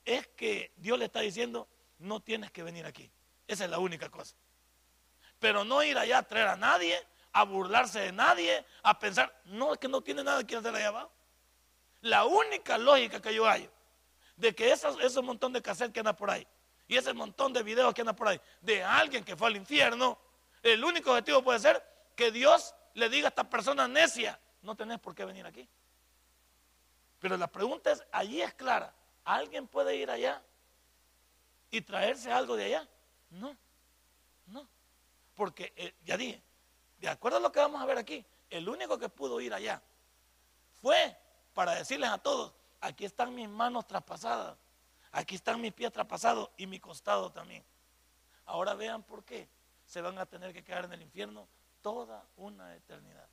es que Dios le está diciendo, no tienes que venir aquí. Esa es la única cosa. Pero no ir allá a traer a nadie, a burlarse de nadie, a pensar, no, es que no tiene nada que hacer allá abajo. La única lógica que yo hallo de que ese, ese montón de cassette que anda por ahí y ese montón de videos que anda por ahí de alguien que fue al infierno, el único objetivo puede ser que Dios le diga a esta persona necia, no tenés por qué venir aquí. Pero la pregunta es, allí es clara, ¿alguien puede ir allá y traerse algo de allá? No, no. Porque eh, ya dije, de acuerdo a lo que vamos a ver aquí, el único que pudo ir allá fue para decirles a todos, aquí están mis manos traspasadas, aquí están mis pies traspasados y mi costado también. Ahora vean por qué se van a tener que quedar en el infierno toda una eternidad.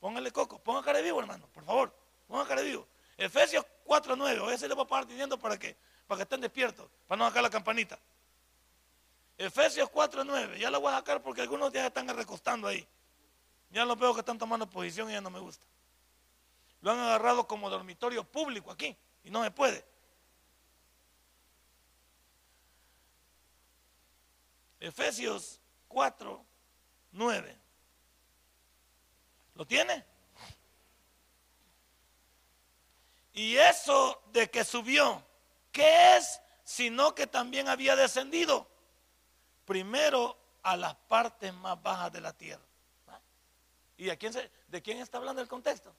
Póngale coco, ponga cara de vivo, hermano, por favor, ponga cara de vivo. Efesios 4.9, a veces le voy a pagar diciendo para que, para que estén despiertos, para no sacar la campanita. Efesios 4.9, ya lo voy a sacar porque algunos ya están recostando ahí. Ya los veo que están tomando posición y ya no me gusta. Lo han agarrado como dormitorio público aquí y no se puede. Efesios 4, 9. ¿Lo tiene? Y eso de que subió, ¿qué es? Sino que también había descendido primero a las partes más bajas de la tierra. ¿Y a quién de quién está hablando el contexto?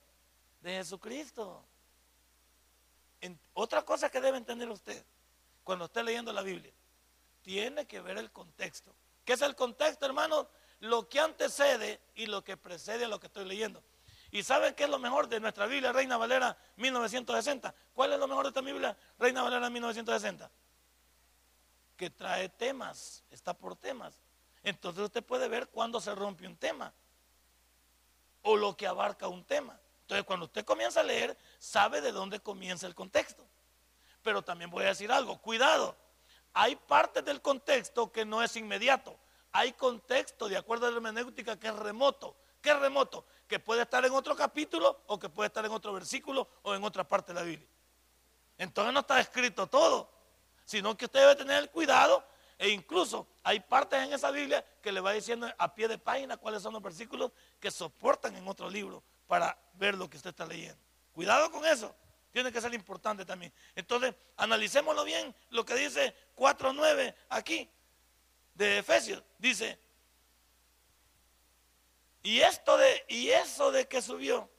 De Jesucristo. otra cosa que debe entender usted cuando esté leyendo la Biblia, tiene que ver el contexto. ¿Qué es el contexto, hermano? Lo que antecede y lo que precede a lo que estoy leyendo. ¿Y saben qué es lo mejor de nuestra Biblia, Reina Valera 1960? ¿Cuál es lo mejor de esta Biblia, Reina Valera 1960? que trae temas, está por temas. Entonces usted puede ver cuándo se rompe un tema o lo que abarca un tema. Entonces cuando usted comienza a leer, sabe de dónde comienza el contexto. Pero también voy a decir algo, cuidado, hay partes del contexto que no es inmediato. Hay contexto, de acuerdo a la hermenéutica, que es remoto. ¿Qué es remoto? Que puede estar en otro capítulo o que puede estar en otro versículo o en otra parte de la Biblia. Entonces no está escrito todo, sino que usted debe tener el cuidado e incluso hay partes en esa Biblia que le va diciendo a pie de página cuáles son los versículos que soportan en otro libro para ver lo que usted está leyendo. Cuidado con eso. Tiene que ser importante también. Entonces, analicémoslo bien lo que dice 4.9 aquí de Efesios. Dice, y esto de, y eso de que subió,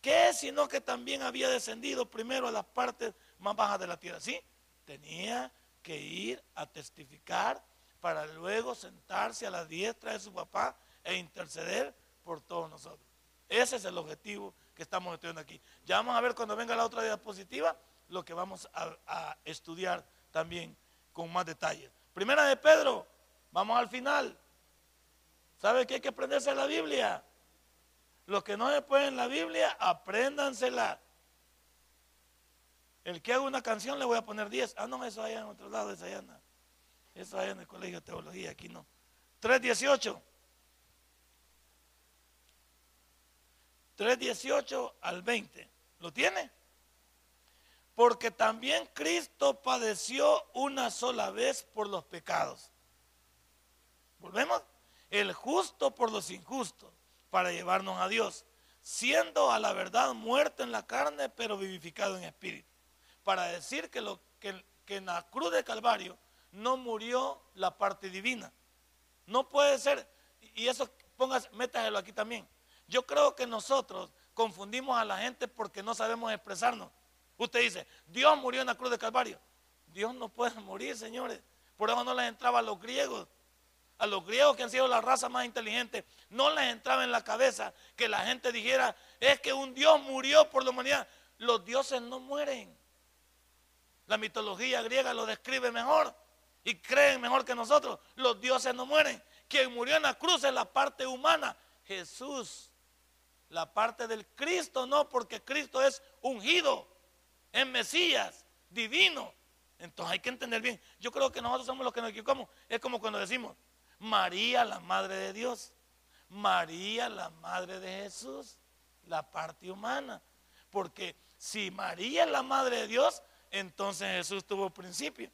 ¿qué es sino que también había descendido primero a las partes más bajas de la tierra? Sí, tenía que ir a testificar para luego sentarse a la diestra de su papá e interceder por todos nosotros. Ese es el objetivo que estamos estudiando aquí. Ya vamos a ver cuando venga la otra diapositiva lo que vamos a, estudiar también con más detalle. Primera de Pedro, vamos al final. ¿Sabe que hay que aprenderse la Biblia? Los que no se pueden la Biblia, apréndansela. El que haga una canción le voy a poner 10. Ah, no, eso allá en otro lado, esa allá Eso allá en el colegio de teología, aquí no. 318. 3.18 al 20. ¿Lo tiene? Porque también Cristo padeció una sola vez por los pecados. ¿Volvemos? El justo por los injustos, para llevarnos a Dios, siendo a la verdad muerto en la carne, pero vivificado en espíritu. Para decir que, lo, que, en la cruz de Calvario no murió la parte divina. No puede ser, y eso póngase, métaselo aquí también yo creo que nosotros confundimos a la gente porque no sabemos expresarnos. Usted dice, Dios murió en la cruz de Calvario. Dios no puede <laughs> morir, señores. Por eso no les entraba a los griegos. A los griegos que han sido la raza más inteligente, no les entraba en la cabeza que la gente dijera, es que un Dios murió por la humanidad. Los dioses no mueren. La mitología griega lo describe mejor y creen mejor que nosotros. Los dioses no mueren. Quien murió en la cruz es la parte humana. Jesús la parte del Cristo no, porque Cristo es ungido, es Mesías, divino. Entonces hay que entender bien. Yo creo que nosotros somos los que nos equivocamos. Es como cuando decimos, María, la madre de Dios. María, la madre de Jesús. La parte humana. Porque si María es la madre de Dios, entonces Jesús tuvo principio.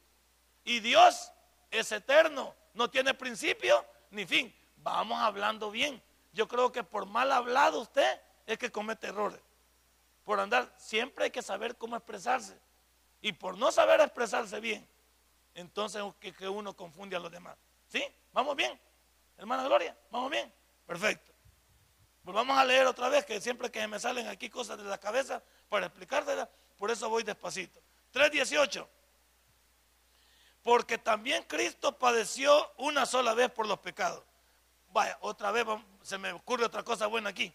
Y Dios es eterno, no tiene principio ni fin. Vamos hablando bien. Yo creo que por mal hablado usted es que comete errores. Por andar, siempre hay que saber cómo expresarse. Y por no saber expresarse bien, entonces que, uno confunde a los demás. ¿Sí? ¿Vamos bien? Hermana Gloria, ¿vamos bien? Perfecto. Pues vamos a leer otra vez, que siempre que me salen aquí cosas de la cabeza para explicárselas, por eso voy despacito. 3.18. Porque también Cristo padeció una sola vez por los pecados Vaya, otra vez se me ocurre otra cosa buena aquí.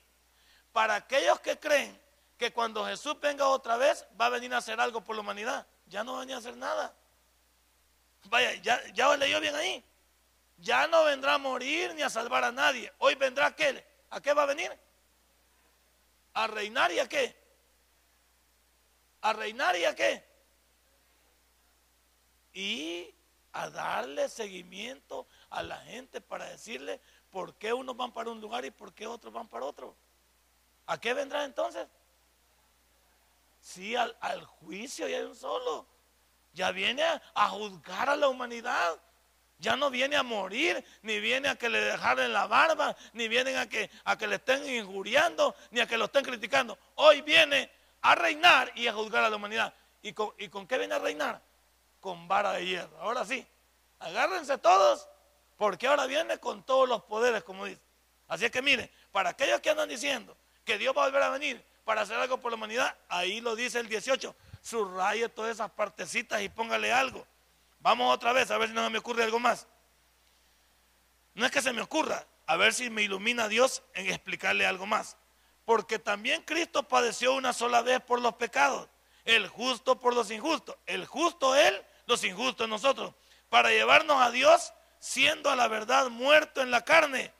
Para aquellos que creen que cuando Jesús venga otra vez va a venir a hacer algo por la humanidad, ya no va a venir a hacer nada. Vaya, ya, ya leyó bien ahí. Ya no vendrá a morir ni a salvar a nadie. Hoy vendrá a qué? ¿A qué va a venir? A reinar y a qué? A reinar y a qué? Y a darle seguimiento a la gente para decirle, ¿Por qué unos van para un lugar y por qué otros van para otro? ¿A qué vendrá entonces? Sí, al, juicio y hay un solo. Ya viene a, juzgar a la humanidad. Ya no viene a morir, ni viene a que le dejaran la barba, ni viene a que, a que le estén injuriando, ni a que lo estén criticando. Hoy viene a reinar y a juzgar a la humanidad. ¿Y con, ¿Y con qué viene a reinar? Con vara de hierro. Ahora sí, agárrense todos porque ahora viene con todos los poderes, como dice. Así es que mire, para aquellos que andan diciendo que Dios va a volver a venir para hacer algo por la humanidad, ahí lo dice el 18, subraye todas esas partecitas y póngale algo. Vamos otra vez a ver si no me ocurre algo más. No es que se me ocurra, a ver si me ilumina Dios en explicarle algo más. Porque también Cristo padeció una sola vez por los pecados, el justo por los injustos, el justo Él, los injustos nosotros para llevarnos a Dios, siendo a la verdad muerto en la carne,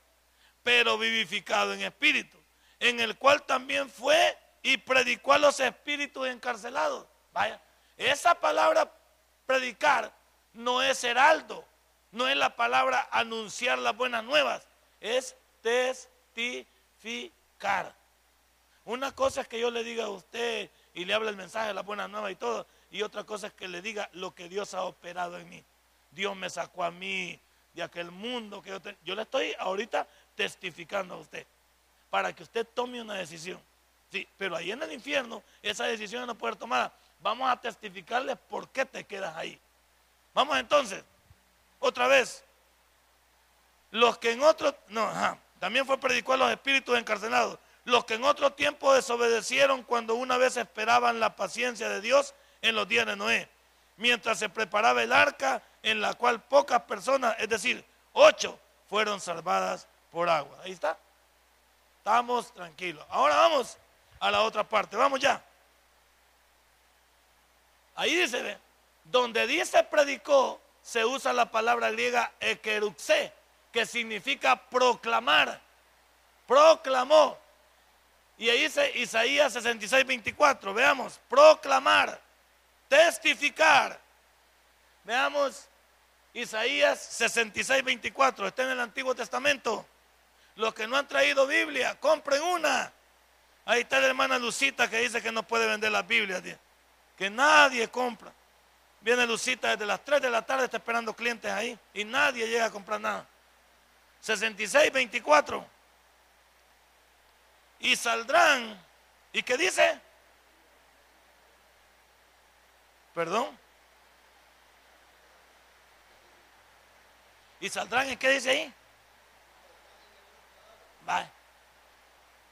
pero vivificado en espíritu, en el cual también fue y predicó a los espíritus encarcelados. Vaya, esa palabra predicar no es heraldo, no es la palabra anunciar las buenas nuevas, es testificar. Una cosa es que yo le diga a usted y le hable el mensaje de las buenas nuevas y todo, y otra cosa es que le diga lo que Dios ha operado en mí. Dios me sacó a mí de aquel mundo que yo, yo le estoy ahorita testificando a usted para que usted tome una decisión. Sí, pero ahí en el infierno esa decisión no puede tomada. Vamos a testificarle por qué te quedas ahí. Vamos entonces, otra vez. Los que en otro, no, también fue predicado a los espíritus encarcelados. Los que en otro tiempo desobedecieron cuando una vez esperaban la paciencia de Dios en los días de Noé. Mientras se preparaba el arca en la cual pocas personas, es decir, ocho, fueron salvadas por agua. Ahí está. Estamos tranquilos. Ahora vamos a la otra parte. Vamos ya. Ahí dice, donde dice predicó, se usa la palabra griega ekeruxe, que significa proclamar. Proclamó. Y ahí dice Isaías 66, 24. Veamos, proclamar, testificar. Veamos Isaías 66, 24. Está en el Antiguo Testamento. Los que no han traído Biblia, compren una. Ahí está la hermana Lucita que dice que no puede vender las Biblias. Que nadie compra. Viene Lucita desde las 3 de la tarde, está esperando clientes ahí. Y nadie llega a comprar nada. 66, 24 y saldrán. ¿Y qué dice? Perdón. ¿Y saldrán? ¿Y qué dice ahí? Va.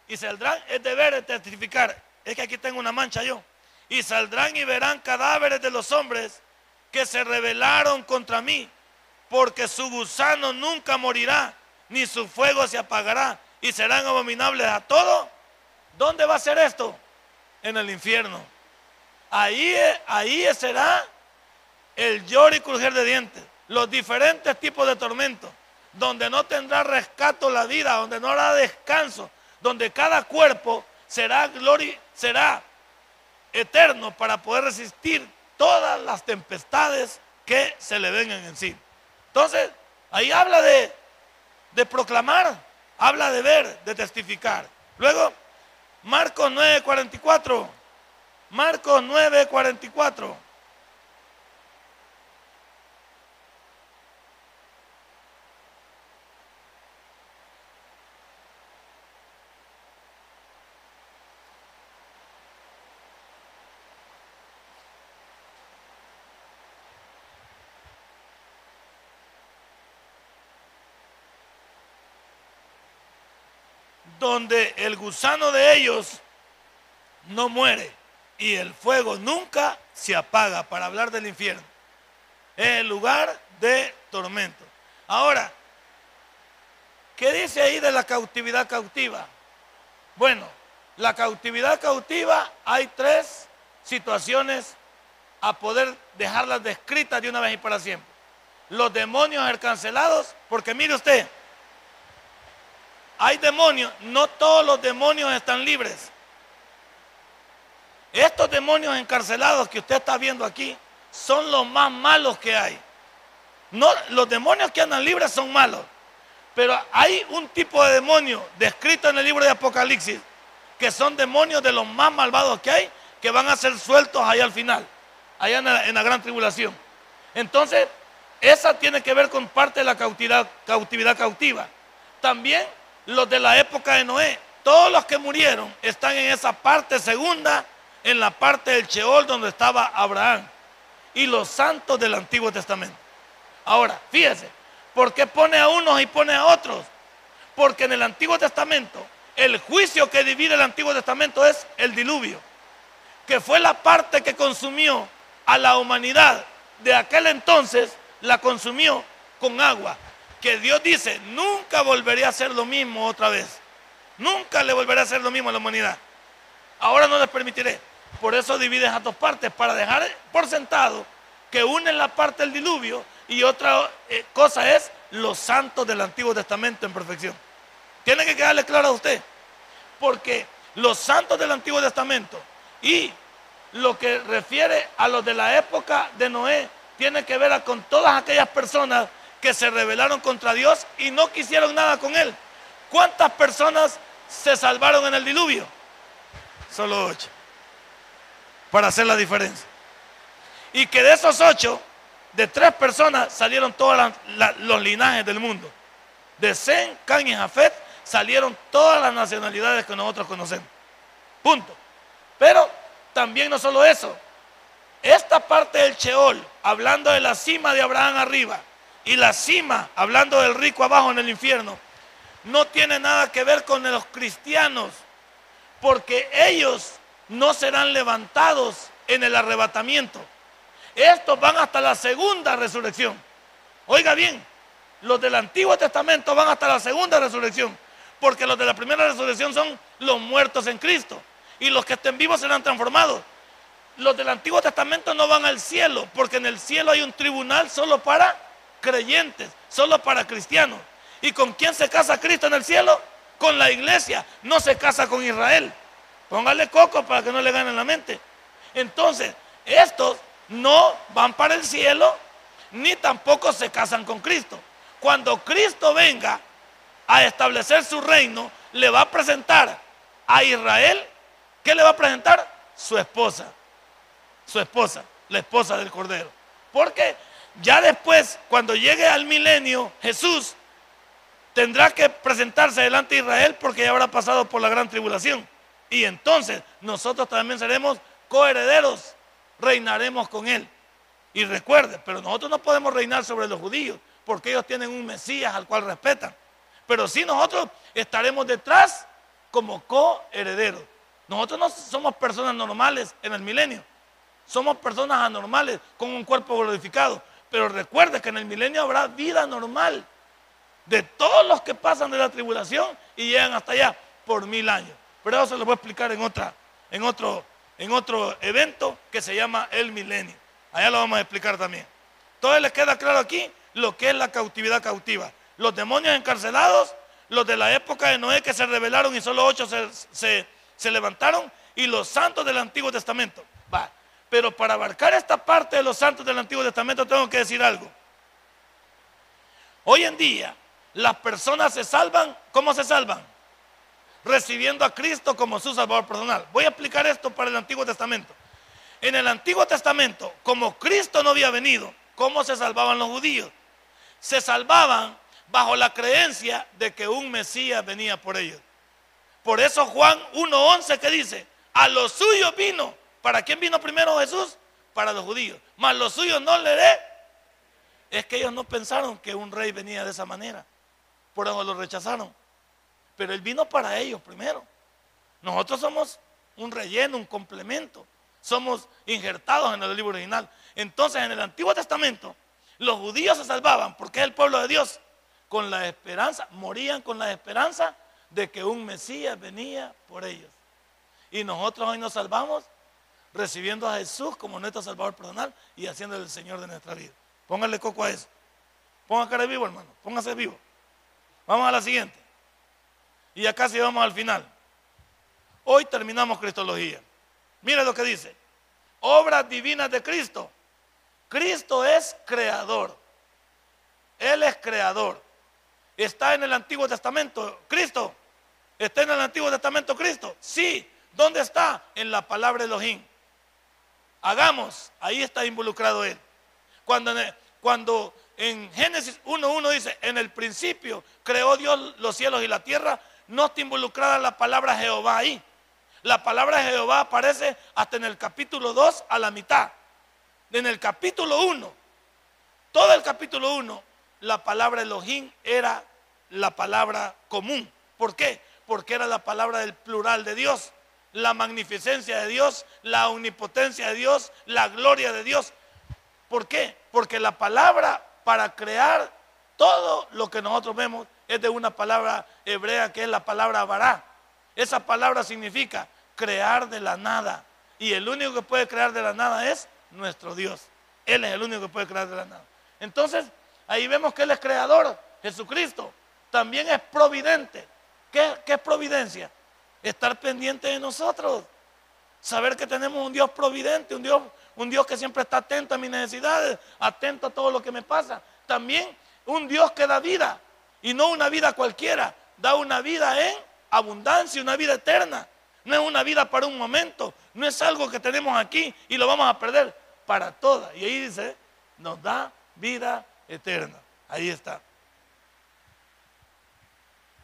Y saldrán es deber de testificar. Es que aquí tengo una mancha yo. Y saldrán y verán cadáveres de los hombres que se rebelaron contra mí, porque su gusano nunca morirá, ni su fuego se apagará, y serán abominables a todo. ¿Dónde va a ser esto? En el infierno. Ahí, ahí será el lloro y crujir de dientes, los diferentes tipos de tormentos, donde no tendrá rescato la vida, donde no habrá descanso, donde cada cuerpo será gloria, será eterno para poder resistir todas las tempestades que se le vengan en sí. Entonces, ahí habla de, de proclamar Habla de ver, de testificar. Luego, Marcos 9:44. Marcos 9:44. Donde el gusano de ellos no muere y el fuego nunca se apaga, para hablar del infierno. Es el lugar de tormento. Ahora, ¿qué dice ahí de la cautividad cautiva? Bueno, la cautividad cautiva hay tres situaciones a poder dejarlas descritas de una vez y para siempre. Los demonios cancelados, porque mire usted, hay demonios, no todos los demonios están libres. Estos demonios encarcelados que usted está viendo aquí son los más malos que hay. No, los demonios que andan libres son malos. Pero hay un tipo de demonio descrito en el libro de Apocalipsis que son demonios de los más malvados que hay que van a ser sueltos ahí al final, allá en la, gran tribulación. Entonces, esa tiene que ver con parte de la cautividad cautiva. También los de la época de Noé. Todos los que murieron están en esa parte segunda, en la parte del Sheol donde estaba Abraham. Y los santos del Antiguo Testamento. Ahora, fíjese, ¿por qué pone a unos y pone a otros? Porque en el Antiguo Testamento, el juicio que divide el Antiguo Testamento es el diluvio, que fue la parte que consumió a la humanidad de aquel entonces, la consumió con agua que Dios dice, nunca volveré a hacer lo mismo otra vez. Nunca le volveré a hacer lo mismo a la humanidad. Ahora no les permitiré. Por eso divides a dos partes, para dejar por sentado que una es la parte del diluvio Y otra eh, cosa es los santos del Antiguo Testamento en perfección. Tiene que quedarle claro a usted. Porque los santos del Antiguo Testamento y lo que refiere a los de la época de Noé tiene que ver con todas aquellas personas que se rebelaron contra Dios y no quisieron nada con Él. ¿Cuántas personas se salvaron en el diluvio? Solo ocho. Para hacer la diferencia. Y que de esos ocho, de tres personas salieron todos los linajes del mundo. De Zen, Can y Jafet salieron todas las nacionalidades que nosotros conocemos. Punto. Pero también no solo eso. Esta parte del Sheol, hablando de la cima de Abraham arriba y la cima, hablando del rico abajo en el infierno, no tiene nada que ver con los cristianos, porque ellos no serán levantados en el arrebatamiento. Estos van hasta la segunda resurrección. Oiga bien, los del Antiguo Testamento van hasta la segunda resurrección, porque los de la primera resurrección son los muertos en Cristo, y los que estén vivos serán transformados. Los del Antiguo Testamento no van al cielo, porque en el cielo hay un tribunal solo para creyentes, solo para cristianos. ¿Y con quién se casa Cristo en el cielo? Con la iglesia, no se casa con Israel. Póngale coco para que no le ganen la mente. Entonces, estos no van para el cielo, ni tampoco se casan con Cristo. Cuando Cristo venga a establecer su reino, le va a presentar a Israel, ¿qué le va a presentar? Su esposa. Su esposa, la esposa del Cordero. Porque ya después, cuando llegue al milenio, Jesús tendrá que presentarse delante de Israel porque ya habrá pasado por la gran tribulación. Y entonces nosotros también seremos coherederos, reinaremos con Él. Y recuerde, pero nosotros no podemos reinar sobre los judíos porque ellos tienen un Mesías al cual respetan. Pero sí nosotros estaremos detrás como coherederos. Nosotros no somos personas normales en el milenio. Somos personas anormales con un cuerpo glorificado. Pero recuerde que en el milenio habrá vida normal de todos los que pasan de la tribulación y llegan hasta allá por mil años. Pero eso se lo voy a explicar en, otra, en, otro, en otro evento que se llama el milenio. Allá lo vamos a explicar también. Entonces les queda claro aquí lo que es la cautividad cautiva. Los demonios encarcelados, los de la época de Noé que se rebelaron y solo ocho se, se levantaron, y los santos del Antiguo Testamento. Va. Pero para abarcar esta parte de los santos del Antiguo Testamento tengo que decir algo. Hoy en día las personas se salvan, ¿cómo se salvan? Recibiendo a Cristo como su Salvador personal. Voy a explicar esto para el Antiguo Testamento. En el Antiguo Testamento, como Cristo no había venido, ¿cómo se salvaban los judíos? Se salvaban bajo la creencia de que un Mesías venía por ellos. Por eso Juan 1.11 que dice, a los suyos vino. ¿Para quién vino primero Jesús? Para los judíos. Mas los suyos no le dé. Es que ellos no pensaron que un rey venía de esa manera por eso lo rechazaron. Pero Él vino para ellos primero. Nosotros somos un relleno, un complemento. Somos injertados en el libro original. Entonces, en el Antiguo Testamento, los judíos se salvaban porque es el pueblo de Dios. Con la esperanza, morían con la esperanza de que un Mesías venía por ellos. Y nosotros hoy nos salvamos recibiendo a Jesús como nuestro Salvador personal y haciéndole el Señor de nuestra vida. Póngale coco a eso. Ponga cara vivo, hermano. Póngase vivo. Vamos a la siguiente. Y ya casi vamos al final. Hoy terminamos Cristología. Mira lo que dice. Obras divinas de Cristo. Cristo es creador. Él es creador. Está en el Antiguo Testamento. Cristo. ¿Está en el Antiguo Testamento Cristo? Sí. ¿Dónde está? En la palabra Elohim. Hagamos. Ahí está involucrado Él. Cuando, cuando en Génesis 1.1 dice, en el principio creó Dios los cielos y la tierra, no está involucrada la palabra Jehová ahí. La palabra Jehová aparece hasta en el capítulo 2 a la mitad. En el capítulo 1, todo el capítulo 1, la palabra Elohim era la palabra común. ¿Por qué? Porque era la palabra del plural de Dios, la magnificencia de Dios, la omnipotencia de Dios, la gloria de Dios. ¿Por qué? Porque la palabra para crear todo lo que nosotros vemos es de una palabra hebrea que es la palabra vará. Esa palabra significa crear de la nada. Y el único que puede crear de la nada es nuestro Dios. Él es el único que puede crear de la nada. Entonces, ahí vemos que Él es creador, Jesucristo. También es providente. ¿Qué, qué es providencia? Estar pendiente de nosotros. Saber que tenemos un Dios providente, un Dios, un Dios que siempre está atento a mis necesidades, atento a todo lo que me pasa. También un Dios que da vida y no una vida cualquiera, da una vida en abundancia, una vida eterna. No es una vida para un momento, no es algo que tenemos aquí y lo vamos a perder para toda. Y ahí dice, nos da vida eterna. Ahí está.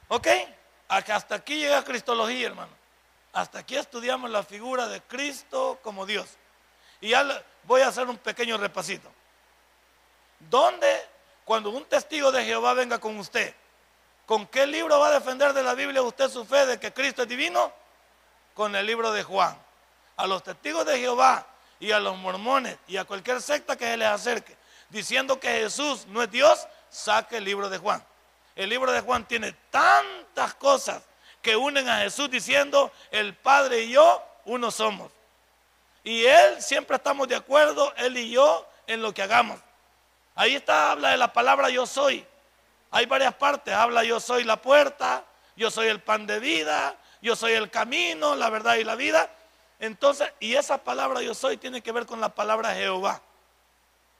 ¿Ok? Hasta aquí llega Cristología, hermano. Hasta aquí estudiamos la figura de Cristo como Dios. Y ya voy a hacer un pequeño repasito. ¿Dónde, cuando un testigo de Jehová venga con usted, con qué libro va a defender de la Biblia usted su fe de que Cristo es divino? Con el libro de Juan. A los testigos de Jehová y a los mormones y a cualquier secta que se les acerque, diciendo que Jesús no es Dios, saque el libro de Juan. El libro de Juan tiene tantas cosas que unen a Jesús diciendo, el Padre y yo, uno somos. Y Él siempre estamos de acuerdo, Él y yo, en lo que hagamos. Ahí está, habla de la palabra yo soy. Hay varias partes, habla yo soy la puerta, yo soy el pan de vida, yo soy el camino, la verdad y la vida. Entonces, y esa palabra yo soy tiene que ver con la palabra Jehová.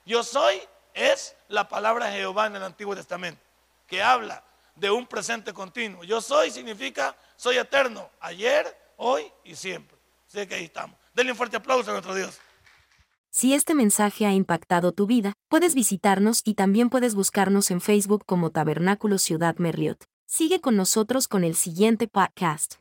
Yo soy es la palabra Jehová en el Antiguo Testamento, que habla de un presente continuo. Yo soy significa soy eterno, ayer, hoy y siempre. Sé que ahí estamos. Denle un fuerte aplauso a nuestro Dios. Si este mensaje ha impactado tu vida, puedes visitarnos y también puedes buscarnos en Facebook como Tabernáculo Ciudad Merliot. Sigue con nosotros con el siguiente podcast.